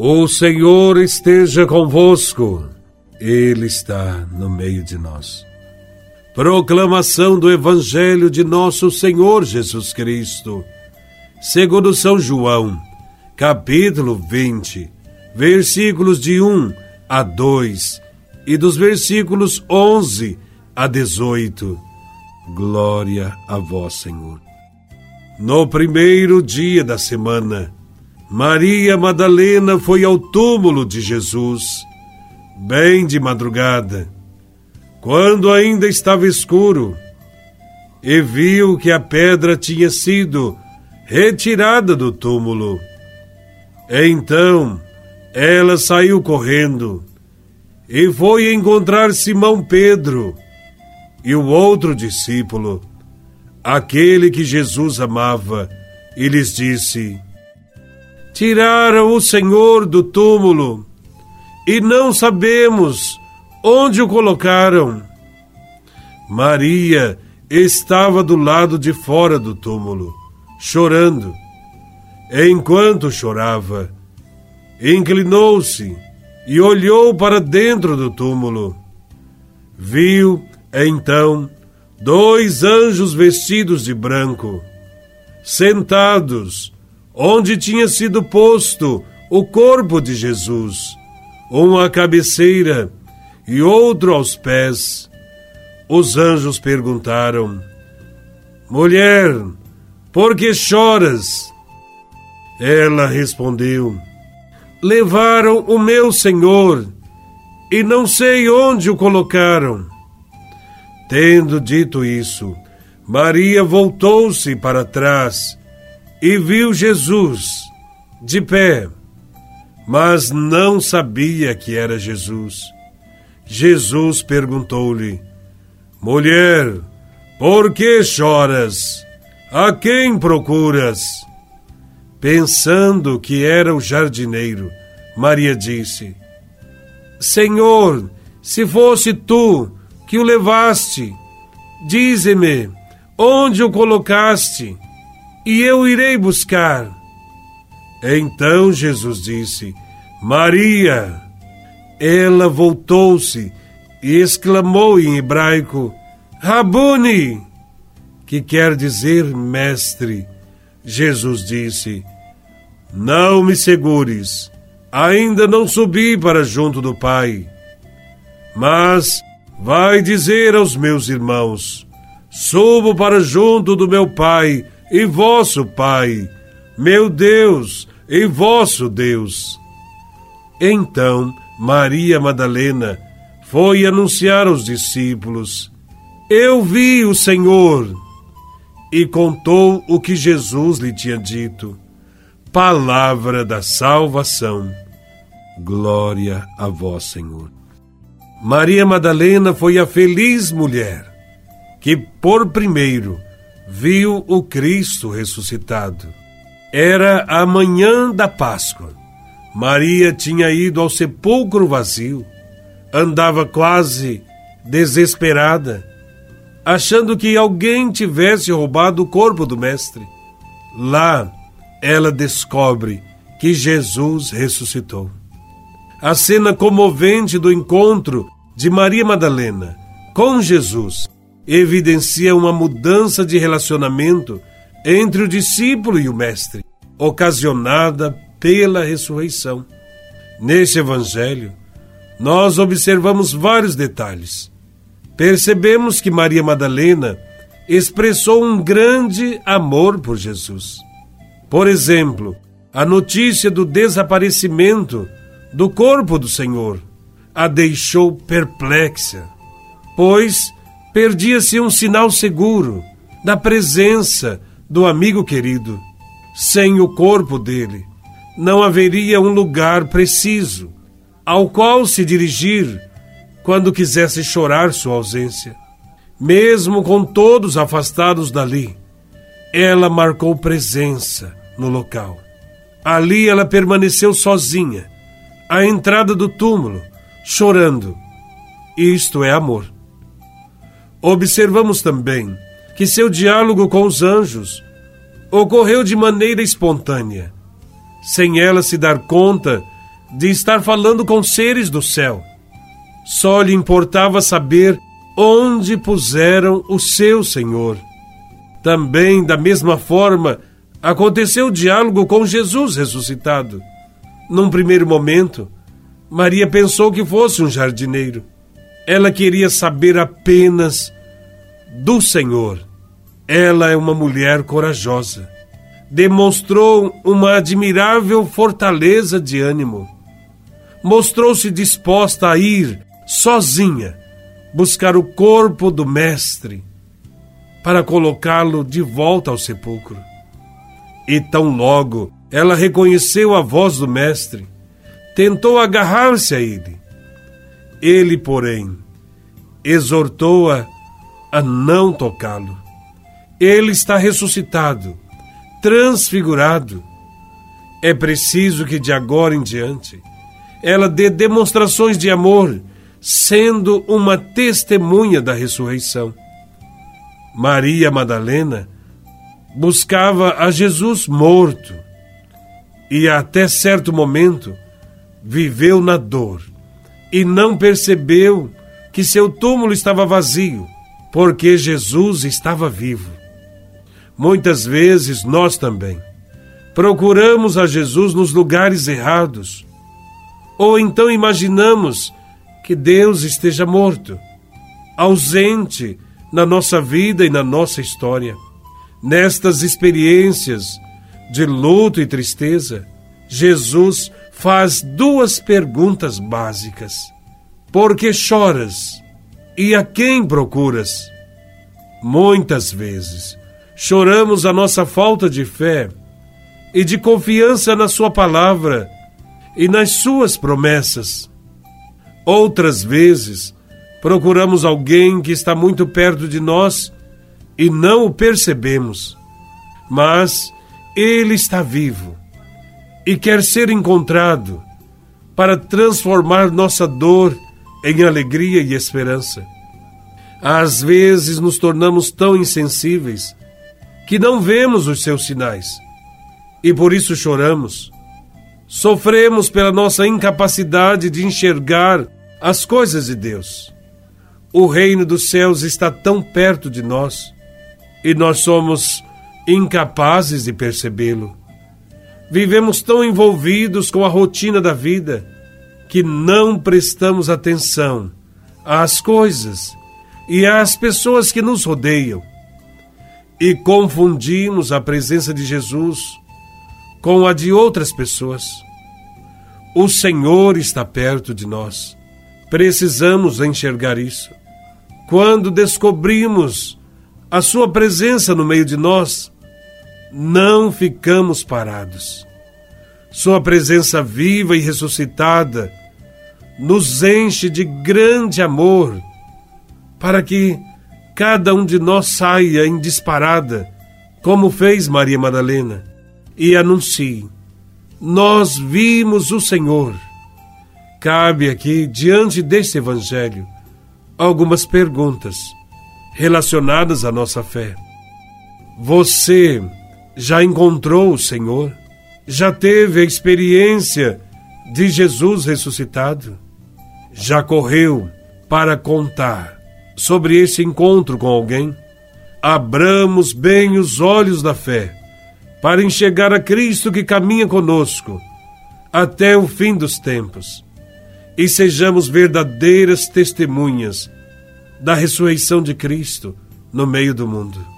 O Senhor esteja convosco, Ele está no meio de nós. Proclamação do Evangelho de Nosso Senhor Jesus Cristo, segundo São João, capítulo 20, versículos de 1 a 2 e dos versículos 11 a 18. Glória a Vós, Senhor. No primeiro dia da semana, Maria Madalena foi ao túmulo de Jesus, bem de madrugada, quando ainda estava escuro, e viu que a pedra tinha sido retirada do túmulo. Então ela saiu correndo e foi encontrar Simão Pedro e o outro discípulo, aquele que Jesus amava, e lhes disse: Tiraram o Senhor do túmulo e não sabemos onde o colocaram. Maria estava do lado de fora do túmulo, chorando. Enquanto chorava, inclinou-se e olhou para dentro do túmulo. Viu, então, dois anjos vestidos de branco, sentados onde tinha sido posto o corpo de Jesus, um à cabeceira e outro aos pés. Os anjos perguntaram: Mulher, por que choras? Ela respondeu: Levaram o meu senhor e não sei onde o colocaram. Tendo dito isso, Maria voltou-se para trás e viu Jesus de pé, mas não sabia que era Jesus. Jesus perguntou-lhe: Mulher, por que choras? A quem procuras? Pensando que era o jardineiro, Maria disse: Senhor, se fosse tu que o levaste, dize-me onde o colocaste e eu irei buscar. Então Jesus disse: Maria. Ela voltou-se e exclamou em hebraico: Rabuni, que quer dizer mestre. Jesus disse: Não me segures, ainda não subi para junto do Pai. Mas vai dizer aos meus irmãos: Subo para junto do meu Pai e vosso Pai, meu Deus e vosso Deus. Então Maria Madalena foi anunciar aos discípulos: Eu vi o Senhor. E contou o que Jesus lhe tinha dito. Palavra da salvação. Glória a vós, Senhor. Maria Madalena foi a feliz mulher que, por primeiro, viu o Cristo ressuscitado. Era a manhã da Páscoa. Maria tinha ido ao sepulcro vazio. Andava quase desesperada, achando que alguém tivesse roubado o corpo do Mestre. Lá, ela descobre que Jesus ressuscitou. A cena comovente do encontro de Maria Madalena com Jesus evidencia uma mudança de relacionamento entre o discípulo e o mestre, ocasionada pela ressurreição. Neste evangelho, nós observamos vários detalhes. Percebemos que Maria Madalena expressou um grande amor por Jesus. Por exemplo, a notícia do desaparecimento do corpo do Senhor a deixou perplexa, pois perdia-se um sinal seguro da presença do amigo querido. Sem o corpo dele, não haveria um lugar preciso ao qual se dirigir quando quisesse chorar sua ausência. Mesmo com todos afastados dali, ela marcou presença no local. Ali ela permaneceu sozinha, à entrada do túmulo, chorando. Isto é amor. Observamos também que seu diálogo com os anjos ocorreu de maneira espontânea, sem ela se dar conta de estar falando com seres do céu. Só lhe importava saber onde puseram o seu Senhor. Também, da mesma forma, aconteceu o diálogo com Jesus ressuscitado. Num primeiro momento, Maria pensou que fosse um jardineiro. Ela queria saber apenas do Senhor. Ela é uma mulher corajosa. Demonstrou uma admirável fortaleza de ânimo. Mostrou-se disposta a ir sozinha buscar o corpo do Mestre para colocá-lo de volta ao sepulcro. E tão logo ela reconheceu a voz do Mestre, tentou agarrar-se a ele. Ele, porém, exortou-a a não tocá-lo. Ele está ressuscitado, transfigurado. É preciso que de agora em diante ela dê demonstrações de amor sendo uma testemunha da ressurreição. Maria Madalena buscava a Jesus morto e até certo momento viveu na dor e não percebeu que seu túmulo estava vazio, porque Jesus estava vivo. Muitas vezes nós também procuramos a Jesus nos lugares errados, ou então imaginamos que Deus esteja morto, ausente na nossa vida e na nossa história. Nestas experiências de luto e tristeza, Jesus faz duas perguntas básicas: Por que choras? E a quem procuras? Muitas vezes choramos a nossa falta de fé e de confiança na Sua palavra e nas Suas promessas. Outras vezes, procuramos alguém que está muito perto de nós e não o percebemos. Mas ele está vivo e quer ser encontrado para transformar nossa dor em alegria e esperança. Às vezes nos tornamos tão insensíveis que não vemos os seus sinais e por isso choramos. Sofremos pela nossa incapacidade de enxergar as coisas de Deus. O reino dos céus está tão perto de nós e nós somos incapazes de percebê-lo. Vivemos tão envolvidos com a rotina da vida que não prestamos atenção às coisas e às pessoas que nos rodeiam e confundimos a presença de Jesus com a de outras pessoas. O Senhor está perto de nós Precisamos enxergar isso. Quando descobrimos a Sua presença no meio de nós, não ficamos parados. Sua presença viva e ressuscitada nos enche de grande amor para que cada um de nós saia em disparada, como fez Maria Madalena, e anuncie: Nós vimos o Senhor Cabe aqui, diante deste Evangelho, algumas perguntas relacionadas à nossa fé. Você já encontrou o Senhor? Já teve a experiência de Jesus ressuscitado? Já correu para contar sobre esse encontro com alguém? Abramos bem os olhos da fé para enxergar a Cristo que caminha conosco até o fim dos tempos e sejamos verdadeiras testemunhas da ressurreição de Cristo no meio do mundo.